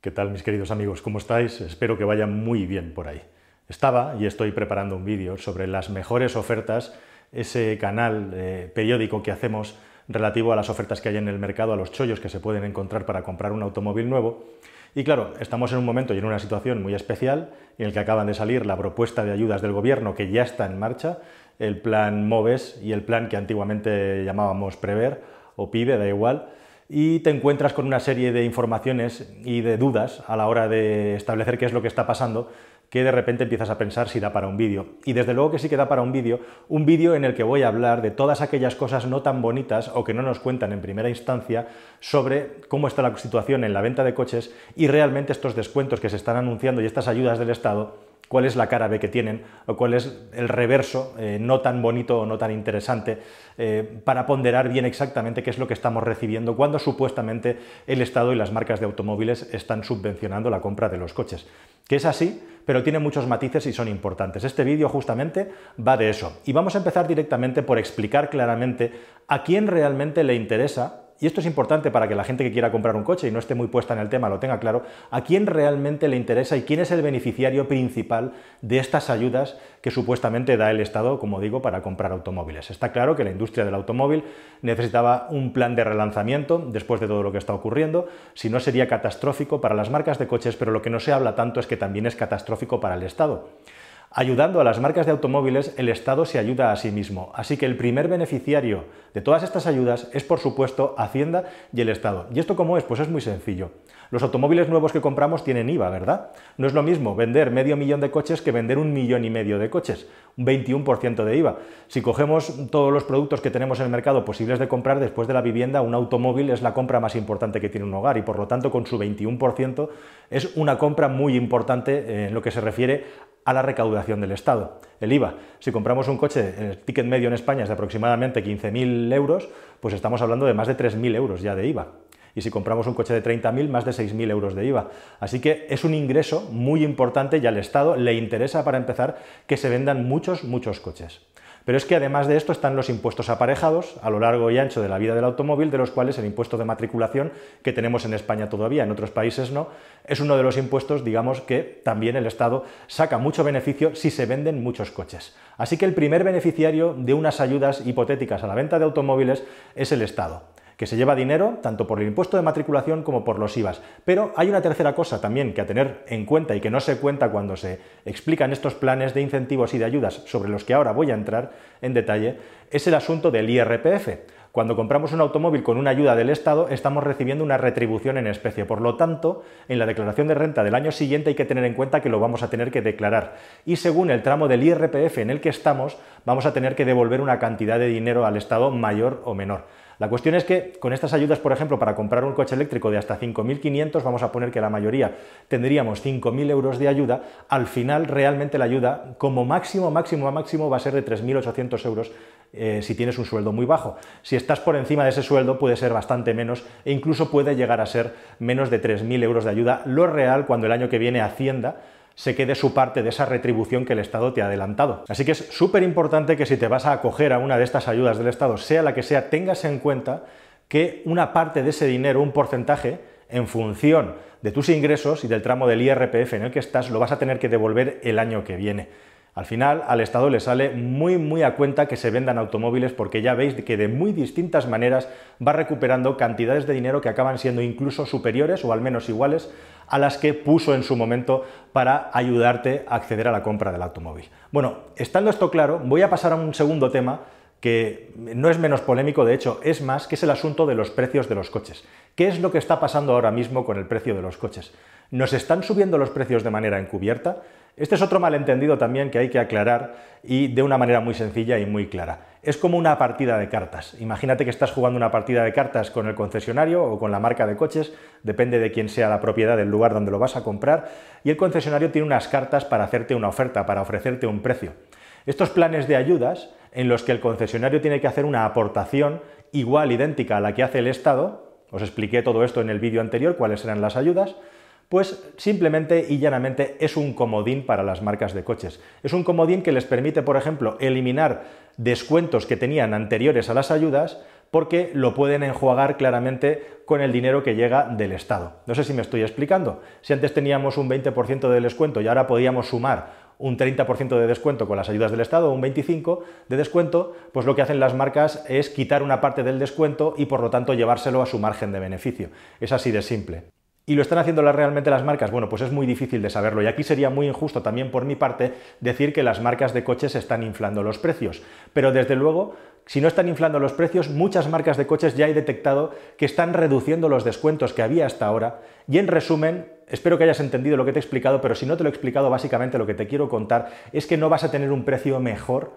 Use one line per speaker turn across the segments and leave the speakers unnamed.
¿Qué tal mis queridos amigos? ¿Cómo estáis? Espero que vaya muy bien por ahí. Estaba y estoy preparando un vídeo sobre las mejores ofertas, ese canal eh, periódico que hacemos relativo a las ofertas que hay en el mercado, a los chollos que se pueden encontrar para comprar un automóvil nuevo. Y claro, estamos en un momento y en una situación muy especial en el que acaban de salir la propuesta de ayudas del gobierno que ya está en marcha, el plan MOVES y el plan que antiguamente llamábamos Prever o PIBE, da igual, y te encuentras con una serie de informaciones y de dudas a la hora de establecer qué es lo que está pasando, que de repente empiezas a pensar si da para un vídeo. Y desde luego que sí que da para un vídeo, un vídeo en el que voy a hablar de todas aquellas cosas no tan bonitas o que no nos cuentan en primera instancia sobre cómo está la situación en la venta de coches y realmente estos descuentos que se están anunciando y estas ayudas del Estado cuál es la cara B que tienen o cuál es el reverso eh, no tan bonito o no tan interesante eh, para ponderar bien exactamente qué es lo que estamos recibiendo cuando supuestamente el Estado y las marcas de automóviles están subvencionando la compra de los coches. Que es así, pero tiene muchos matices y son importantes. Este vídeo justamente va de eso. Y vamos a empezar directamente por explicar claramente a quién realmente le interesa y esto es importante para que la gente que quiera comprar un coche y no esté muy puesta en el tema lo tenga claro, a quién realmente le interesa y quién es el beneficiario principal de estas ayudas que supuestamente da el Estado, como digo, para comprar automóviles. Está claro que la industria del automóvil necesitaba un plan de relanzamiento después de todo lo que está ocurriendo, si no sería catastrófico para las marcas de coches, pero lo que no se habla tanto es que también es catastrófico para el Estado. Ayudando a las marcas de automóviles, el Estado se ayuda a sí mismo. Así que el primer beneficiario de todas estas ayudas es, por supuesto, Hacienda y el Estado. ¿Y esto cómo es? Pues es muy sencillo. Los automóviles nuevos que compramos tienen IVA, ¿verdad? No es lo mismo vender medio millón de coches que vender un millón y medio de coches, un 21% de IVA. Si cogemos todos los productos que tenemos en el mercado posibles de comprar después de la vivienda, un automóvil es la compra más importante que tiene un hogar y por lo tanto con su 21% es una compra muy importante en lo que se refiere a la recaudación del Estado. El IVA, si compramos un coche, el ticket medio en España es de aproximadamente 15.000 euros, pues estamos hablando de más de 3.000 euros ya de IVA. Y si compramos un coche de 30.000, más de 6.000 euros de IVA. Así que es un ingreso muy importante y al Estado le interesa, para empezar, que se vendan muchos, muchos coches. Pero es que además de esto están los impuestos aparejados a lo largo y ancho de la vida del automóvil, de los cuales el impuesto de matriculación, que tenemos en España todavía, en otros países no, es uno de los impuestos, digamos, que también el Estado saca mucho beneficio si se venden muchos coches. Así que el primer beneficiario de unas ayudas hipotéticas a la venta de automóviles es el Estado que se lleva dinero tanto por el impuesto de matriculación como por los IVAs. Pero hay una tercera cosa también que a tener en cuenta y que no se cuenta cuando se explican estos planes de incentivos y de ayudas sobre los que ahora voy a entrar en detalle, es el asunto del IRPF. Cuando compramos un automóvil con una ayuda del Estado, estamos recibiendo una retribución en especie. Por lo tanto, en la declaración de renta del año siguiente hay que tener en cuenta que lo vamos a tener que declarar. Y según el tramo del IRPF en el que estamos, vamos a tener que devolver una cantidad de dinero al Estado mayor o menor. La cuestión es que con estas ayudas, por ejemplo, para comprar un coche eléctrico de hasta 5.500, vamos a poner que la mayoría tendríamos 5.000 euros de ayuda, al final realmente la ayuda como máximo, máximo, máximo va a ser de 3.800 euros eh, si tienes un sueldo muy bajo. Si estás por encima de ese sueldo puede ser bastante menos e incluso puede llegar a ser menos de 3.000 euros de ayuda, lo real cuando el año que viene Hacienda se quede su parte de esa retribución que el Estado te ha adelantado. Así que es súper importante que si te vas a acoger a una de estas ayudas del Estado, sea la que sea, tengas en cuenta que una parte de ese dinero, un porcentaje, en función de tus ingresos y del tramo del IRPF en el que estás, lo vas a tener que devolver el año que viene. Al final, al Estado le sale muy, muy a cuenta que se vendan automóviles porque ya veis que de muy distintas maneras va recuperando cantidades de dinero que acaban siendo incluso superiores o al menos iguales a las que puso en su momento para ayudarte a acceder a la compra del automóvil. Bueno, estando esto claro, voy a pasar a un segundo tema que no es menos polémico, de hecho es más, que es el asunto de los precios de los coches. ¿Qué es lo que está pasando ahora mismo con el precio de los coches? ¿Nos están subiendo los precios de manera encubierta? Este es otro malentendido también que hay que aclarar y de una manera muy sencilla y muy clara. Es como una partida de cartas. Imagínate que estás jugando una partida de cartas con el concesionario o con la marca de coches, depende de quién sea la propiedad del lugar donde lo vas a comprar, y el concesionario tiene unas cartas para hacerte una oferta, para ofrecerte un precio. Estos planes de ayudas en los que el concesionario tiene que hacer una aportación igual, idéntica a la que hace el Estado, os expliqué todo esto en el vídeo anterior, cuáles eran las ayudas, pues simplemente y llanamente es un comodín para las marcas de coches. Es un comodín que les permite, por ejemplo, eliminar descuentos que tenían anteriores a las ayudas porque lo pueden enjuagar claramente con el dinero que llega del Estado. No sé si me estoy explicando. Si antes teníamos un 20% de descuento y ahora podíamos sumar un 30% de descuento con las ayudas del Estado, un 25% de descuento, pues lo que hacen las marcas es quitar una parte del descuento y por lo tanto llevárselo a su margen de beneficio. Es así de simple. ¿Y lo están haciendo realmente las marcas? Bueno, pues es muy difícil de saberlo. Y aquí sería muy injusto también por mi parte decir que las marcas de coches están inflando los precios. Pero desde luego, si no están inflando los precios, muchas marcas de coches ya he detectado que están reduciendo los descuentos que había hasta ahora. Y en resumen, espero que hayas entendido lo que te he explicado, pero si no te lo he explicado, básicamente lo que te quiero contar es que no vas a tener un precio mejor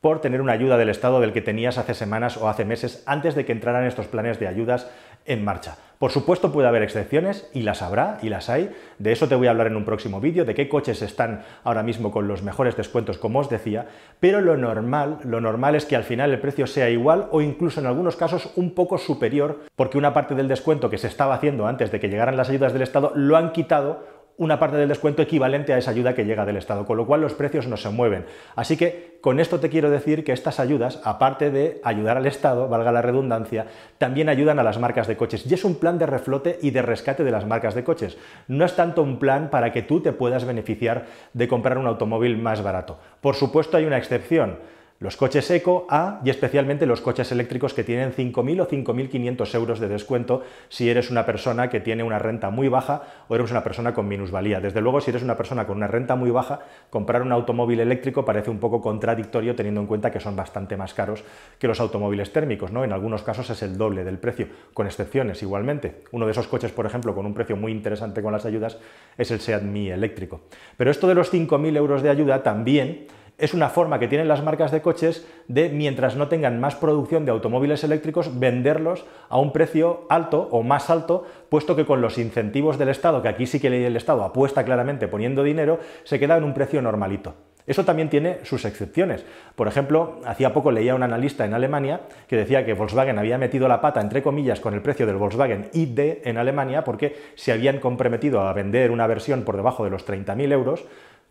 por tener una ayuda del Estado del que tenías hace semanas o hace meses antes de que entraran estos planes de ayudas en marcha. Por supuesto puede haber excepciones y las habrá y las hay. De eso te voy a hablar en un próximo vídeo, de qué coches están ahora mismo con los mejores descuentos, como os decía, pero lo normal, lo normal es que al final el precio sea igual o incluso en algunos casos un poco superior, porque una parte del descuento que se estaba haciendo antes de que llegaran las ayudas del Estado lo han quitado una parte del descuento equivalente a esa ayuda que llega del Estado, con lo cual los precios no se mueven. Así que con esto te quiero decir que estas ayudas, aparte de ayudar al Estado, valga la redundancia, también ayudan a las marcas de coches. Y es un plan de reflote y de rescate de las marcas de coches. No es tanto un plan para que tú te puedas beneficiar de comprar un automóvil más barato. Por supuesto hay una excepción los coches eco A y especialmente los coches eléctricos que tienen 5.000 o 5.500 euros de descuento si eres una persona que tiene una renta muy baja o eres una persona con minusvalía. Desde luego, si eres una persona con una renta muy baja, comprar un automóvil eléctrico parece un poco contradictorio teniendo en cuenta que son bastante más caros que los automóviles térmicos. ¿no? En algunos casos es el doble del precio, con excepciones igualmente. Uno de esos coches, por ejemplo, con un precio muy interesante con las ayudas es el Seat Mii eléctrico. Pero esto de los 5.000 euros de ayuda también es una forma que tienen las marcas de coches de, mientras no tengan más producción de automóviles eléctricos, venderlos a un precio alto o más alto, puesto que con los incentivos del Estado, que aquí sí que el Estado apuesta claramente poniendo dinero, se queda en un precio normalito. Eso también tiene sus excepciones. Por ejemplo, hacía poco leía un analista en Alemania que decía que Volkswagen había metido la pata, entre comillas, con el precio del Volkswagen ID en Alemania porque se habían comprometido a vender una versión por debajo de los 30.000 euros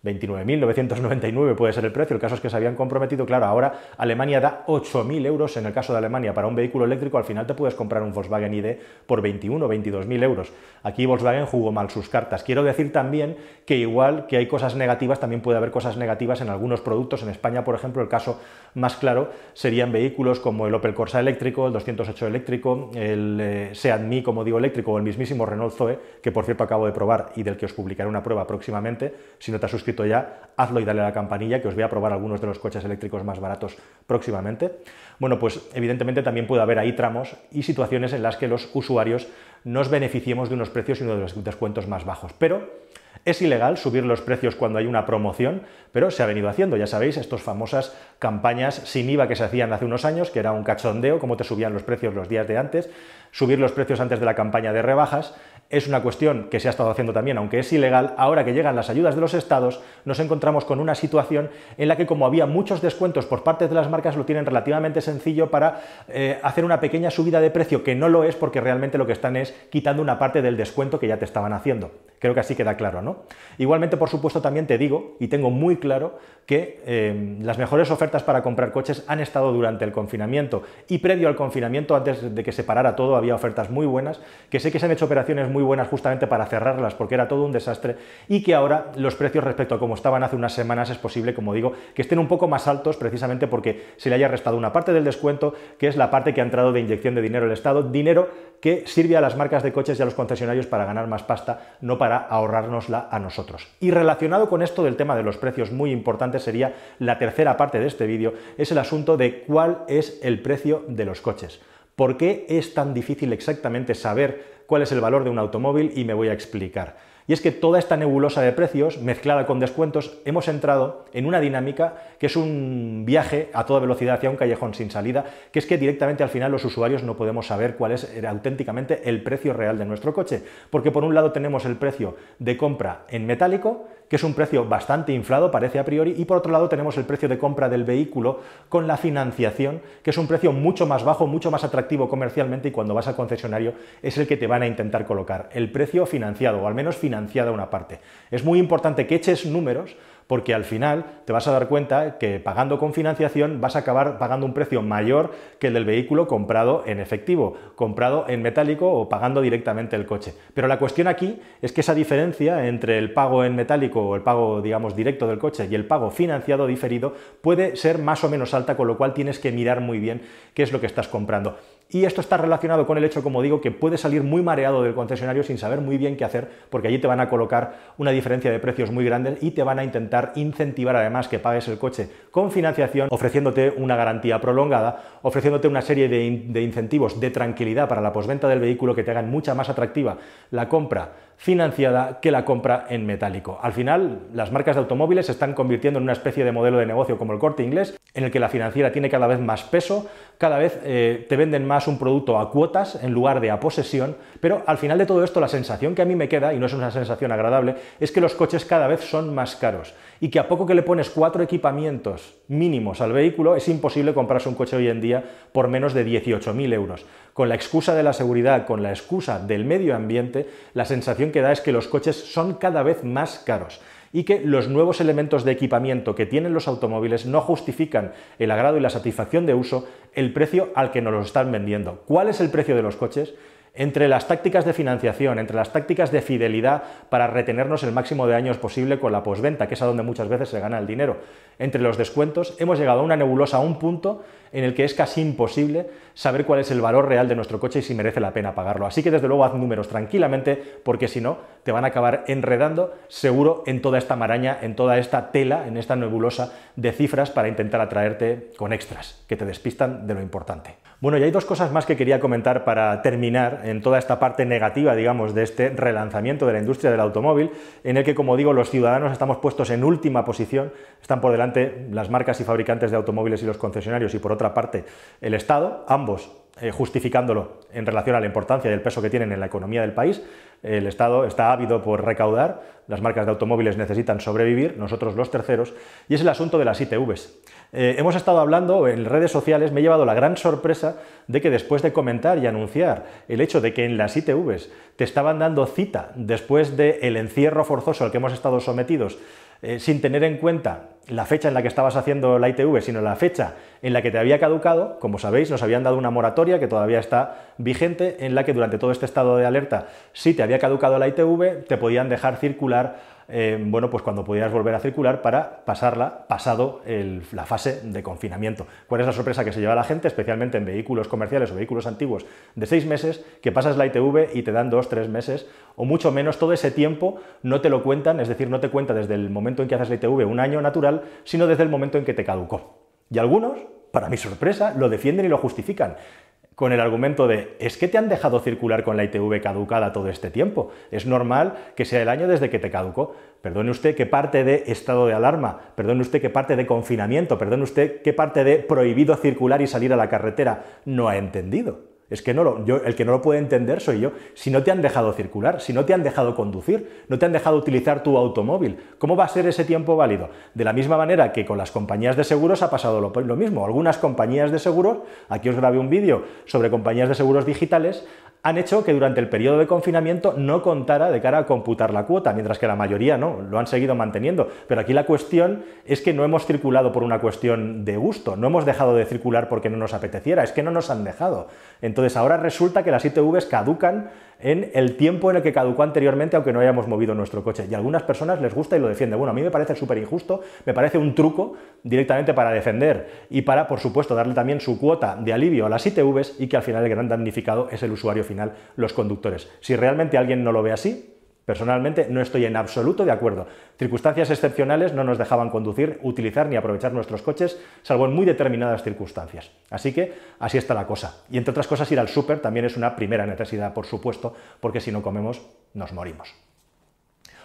29.999 puede ser el precio, el caso es que se habían comprometido, claro, ahora Alemania da 8.000 euros en el caso de Alemania para un vehículo eléctrico, al final te puedes comprar un Volkswagen ID por 21 o 22.000 euros. Aquí Volkswagen jugó mal sus cartas. Quiero decir también que igual que hay cosas negativas, también puede haber cosas negativas en algunos productos. En España, por ejemplo, el caso más claro serían vehículos como el Opel Corsa eléctrico, el 208 eléctrico, el eh, Seat Mii, como digo, eléctrico, o el mismísimo Renault Zoe, que por cierto acabo de probar y del que os publicaré una prueba próximamente. Si no te has suscrito ya, hazlo y dale a la campanilla, que os voy a probar algunos de los coches eléctricos más baratos próximamente. Bueno, pues evidentemente también puede haber ahí tramos y situaciones en las que los usuarios nos beneficiemos de unos precios y uno de los descuentos más bajos. Pero es ilegal subir los precios cuando hay una promoción, pero se ha venido haciendo, ya sabéis, estas famosas campañas sin IVA que se hacían hace unos años, que era un cachondeo, cómo te subían los precios los días de antes, subir los precios antes de la campaña de rebajas, es una cuestión que se ha estado haciendo también, aunque es ilegal, ahora que llegan las ayudas de los estados, nos encontramos con una situación en la que como había muchos descuentos por parte de las marcas, lo tienen relativamente sencillo para eh, hacer una pequeña subida de precio, que no lo es porque realmente lo que están es quitando una parte del descuento que ya te estaban haciendo. Creo que así queda claro, ¿no? Igualmente, por supuesto, también te digo, y tengo muy claro, que eh, las mejores ofertas para comprar coches han estado durante el confinamiento y previo al confinamiento, antes de que se parara todo, había ofertas muy buenas, que sé que se han hecho operaciones muy buenas justamente para cerrarlas porque era todo un desastre y que ahora los precios respecto a como estaban hace unas semanas es posible, como digo, que estén un poco más altos precisamente porque se le haya restado una parte del descuento, que es la parte que ha entrado de inyección de dinero al Estado, dinero que sirve a las marcas de coches y a los concesionarios para ganar más pasta, no para ahorrárnosla a nosotros. Y relacionado con esto del tema de los precios, muy importante sería la tercera parte de este vídeo, es el asunto de cuál es el precio de los coches. ¿Por qué es tan difícil exactamente saber cuál es el valor de un automóvil? Y me voy a explicar. Y es que toda esta nebulosa de precios, mezclada con descuentos, hemos entrado en una dinámica que es un viaje a toda velocidad hacia un callejón sin salida, que es que directamente al final los usuarios no podemos saber cuál es auténticamente el precio real de nuestro coche. Porque por un lado tenemos el precio de compra en metálico, que es un precio bastante inflado, parece a priori, y por otro lado tenemos el precio de compra del vehículo con la financiación, que es un precio mucho más bajo, mucho más atractivo comercialmente y cuando vas al concesionario es el que te van a intentar colocar, el precio financiado, o al menos financiada una parte. Es muy importante que eches números porque al final te vas a dar cuenta que pagando con financiación vas a acabar pagando un precio mayor que el del vehículo comprado en efectivo, comprado en metálico o pagando directamente el coche. Pero la cuestión aquí es que esa diferencia entre el pago en metálico o el pago, digamos, directo del coche y el pago financiado diferido puede ser más o menos alta, con lo cual tienes que mirar muy bien qué es lo que estás comprando. Y esto está relacionado con el hecho, como digo, que puedes salir muy mareado del concesionario sin saber muy bien qué hacer, porque allí te van a colocar una diferencia de precios muy grande y te van a intentar incentivar además que pagues el coche con financiación, ofreciéndote una garantía prolongada, ofreciéndote una serie de, de incentivos de tranquilidad para la posventa del vehículo que te hagan mucha más atractiva la compra financiada que la compra en metálico. Al final, las marcas de automóviles se están convirtiendo en una especie de modelo de negocio como el corte inglés, en el que la financiera tiene cada vez más peso, cada vez eh, te venden más un producto a cuotas en lugar de a posesión, pero al final de todo esto la sensación que a mí me queda, y no es una sensación agradable, es que los coches cada vez son más caros y que a poco que le pones cuatro equipamientos mínimos al vehículo es imposible comprarse un coche hoy en día por menos de 18.000 euros. Con la excusa de la seguridad, con la excusa del medio ambiente, la sensación que da es que los coches son cada vez más caros y que los nuevos elementos de equipamiento que tienen los automóviles no justifican el agrado y la satisfacción de uso el precio al que nos los están vendiendo. ¿Cuál es el precio de los coches? Entre las tácticas de financiación, entre las tácticas de fidelidad para retenernos el máximo de años posible con la posventa, que es a donde muchas veces se gana el dinero, entre los descuentos, hemos llegado a una nebulosa, a un punto en el que es casi imposible saber cuál es el valor real de nuestro coche y si merece la pena pagarlo. Así que desde luego haz números tranquilamente, porque si no, te van a acabar enredando seguro en toda esta maraña, en toda esta tela, en esta nebulosa de cifras para intentar atraerte con extras que te despistan de lo importante. Bueno, y hay dos cosas más que quería comentar para terminar en toda esta parte negativa, digamos, de este relanzamiento de la industria del automóvil, en el que, como digo, los ciudadanos estamos puestos en última posición, están por delante las marcas y fabricantes de automóviles y los concesionarios, y por otra parte el Estado, ambos eh, justificándolo en relación a la importancia y el peso que tienen en la economía del país. El Estado está ávido por recaudar, las marcas de automóviles necesitan sobrevivir, nosotros los terceros, y es el asunto de las ITVs. Eh, hemos estado hablando en redes sociales, me he llevado la gran sorpresa de que después de comentar y anunciar el hecho de que en las ITVs te estaban dando cita después del encierro forzoso al que hemos estado sometidos, eh, sin tener en cuenta la fecha en la que estabas haciendo la ITV, sino la fecha en la que te había caducado, como sabéis, nos habían dado una moratoria que todavía está vigente, en la que durante todo este estado de alerta, si te había caducado la ITV, te podían dejar circular eh, bueno, pues cuando pudieras volver a circular para pasarla pasado la fase de confinamiento. ¿Cuál es la sorpresa que se lleva la gente, especialmente en vehículos comerciales o vehículos antiguos de seis meses, que pasas la ITV y te dan dos, tres meses o mucho menos todo ese tiempo no te lo cuentan, es decir, no te cuenta desde el momento en que haces la ITV un año natural, sino desde el momento en que te caducó. Y algunos, para mi sorpresa, lo defienden y lo justifican con el argumento de es que te han dejado circular con la ITV caducada todo este tiempo. Es normal que sea el año desde que te caducó. Perdone usted qué parte de estado de alarma, perdone usted qué parte de confinamiento, perdone usted qué parte de prohibido circular y salir a la carretera no ha entendido. Es que no lo, el que no lo puede entender soy yo. Si no te han dejado circular, si no te han dejado conducir, no te han dejado utilizar tu automóvil, ¿cómo va a ser ese tiempo válido? De la misma manera que con las compañías de seguros ha pasado lo mismo. Algunas compañías de seguros, aquí os grabé un vídeo sobre compañías de seguros digitales, han hecho que durante el periodo de confinamiento no contara de cara a computar la cuota, mientras que la mayoría no, lo han seguido manteniendo. Pero aquí la cuestión es que no hemos circulado por una cuestión de gusto, no hemos dejado de circular porque no nos apeteciera, es que no nos han dejado. Entonces ahora resulta que las ITVs caducan en el tiempo en el que caducó anteriormente, aunque no hayamos movido nuestro coche. Y a algunas personas les gusta y lo defienden. Bueno, a mí me parece súper injusto, me parece un truco directamente para defender y para, por supuesto, darle también su cuota de alivio a las ITVs y que al final el gran damnificado es el usuario final, los conductores. Si realmente alguien no lo ve así, Personalmente no estoy en absoluto de acuerdo. Circunstancias excepcionales no nos dejaban conducir, utilizar ni aprovechar nuestros coches, salvo en muy determinadas circunstancias. Así que así está la cosa. Y entre otras cosas, ir al súper también es una primera necesidad, por supuesto, porque si no comemos, nos morimos.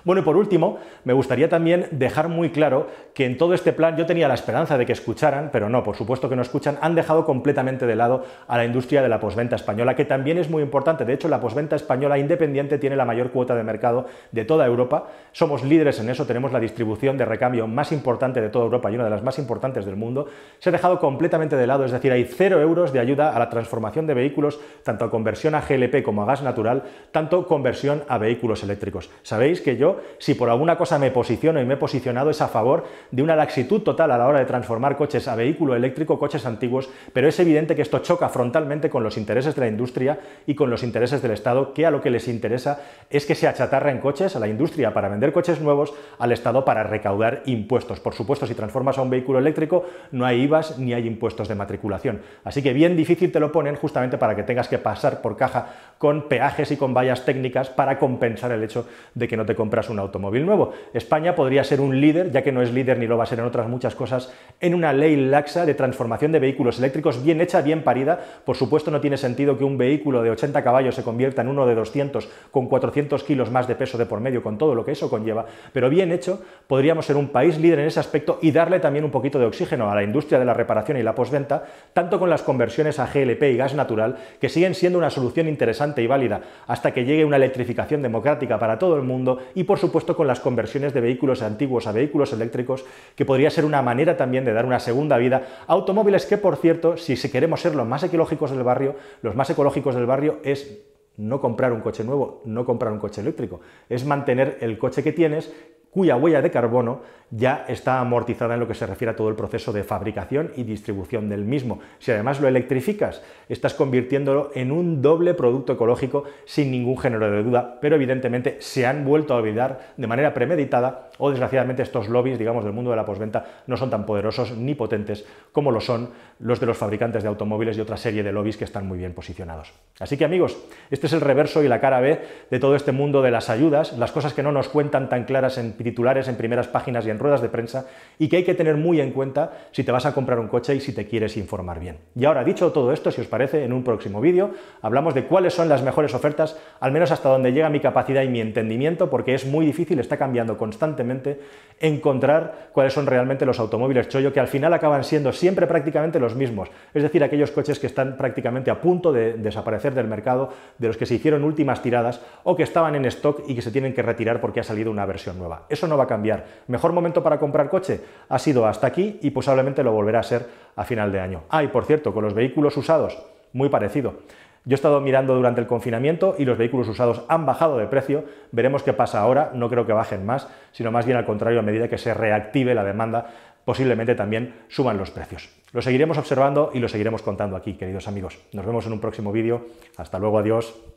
Bueno, y por último, me gustaría también dejar muy claro que en todo este plan yo tenía la esperanza de que escucharan, pero no, por supuesto que no escuchan, han dejado completamente de lado a la industria de la posventa española, que también es muy importante. De hecho, la posventa española independiente tiene la mayor cuota de mercado de toda Europa. Somos líderes en eso, tenemos la distribución de recambio más importante de toda Europa y una de las más importantes del mundo. Se ha dejado completamente de lado, es decir, hay cero euros de ayuda a la transformación de vehículos, tanto a conversión a GLP como a gas natural, tanto conversión a vehículos eléctricos. Sabéis que yo si por alguna cosa me posiciono y me he posicionado, es a favor de una laxitud total a la hora de transformar coches a vehículo eléctrico, coches antiguos, pero es evidente que esto choca frontalmente con los intereses de la industria y con los intereses del Estado, que a lo que les interesa es que se achatarren coches a la industria para vender coches nuevos, al Estado para recaudar impuestos. Por supuesto, si transformas a un vehículo eléctrico, no hay IVAs ni hay impuestos de matriculación. Así que bien difícil te lo ponen justamente para que tengas que pasar por caja con peajes y con vallas técnicas para compensar el hecho de que no te compras un automóvil nuevo. España podría ser un líder, ya que no es líder ni lo va a ser en otras muchas cosas, en una ley laxa de transformación de vehículos eléctricos bien hecha, bien parida. Por supuesto no tiene sentido que un vehículo de 80 caballos se convierta en uno de 200 con 400 kilos más de peso de por medio, con todo lo que eso conlleva, pero bien hecho, podríamos ser un país líder en ese aspecto y darle también un poquito de oxígeno a la industria de la reparación y la posventa, tanto con las conversiones a GLP y gas natural, que siguen siendo una solución interesante y válida hasta que llegue una electrificación democrática para todo el mundo y por supuesto con las conversiones de vehículos antiguos a vehículos eléctricos, que podría ser una manera también de dar una segunda vida. A automóviles que, por cierto, si queremos ser los más ecológicos del barrio, los más ecológicos del barrio es no comprar un coche nuevo, no comprar un coche eléctrico, es mantener el coche que tienes cuya huella de carbono ya está amortizada en lo que se refiere a todo el proceso de fabricación y distribución del mismo. Si además lo electrificas, estás convirtiéndolo en un doble producto ecológico sin ningún género de duda, pero evidentemente se han vuelto a olvidar de manera premeditada o desgraciadamente estos lobbies, digamos, del mundo de la posventa no son tan poderosos ni potentes como lo son los de los fabricantes de automóviles y otra serie de lobbies que están muy bien posicionados. Así que amigos, este es el reverso y la cara B de todo este mundo de las ayudas, las cosas que no nos cuentan tan claras en titulares, en primeras páginas y en ruedas de prensa y que hay que tener muy en cuenta si te vas a comprar un coche y si te quieres informar bien. Y ahora, dicho todo esto, si os parece, en un próximo vídeo hablamos de cuáles son las mejores ofertas, al menos hasta donde llega mi capacidad y mi entendimiento, porque es muy difícil, está cambiando constantemente, encontrar cuáles son realmente los automóviles chollo, que al final acaban siendo siempre prácticamente los mismos, es decir, aquellos coches que están prácticamente a punto de desaparecer del mercado, de los que se hicieron últimas tiradas o que estaban en stock y que se tienen que retirar porque ha salido una versión nueva. Eso no va a cambiar. Mejor momento para comprar coche ha sido hasta aquí y posiblemente lo volverá a ser a final de año. Ah, y por cierto, con los vehículos usados, muy parecido. Yo he estado mirando durante el confinamiento y los vehículos usados han bajado de precio. Veremos qué pasa ahora. No creo que bajen más, sino más bien al contrario, a medida que se reactive la demanda, posiblemente también suban los precios. Lo seguiremos observando y lo seguiremos contando aquí, queridos amigos. Nos vemos en un próximo vídeo. Hasta luego, adiós.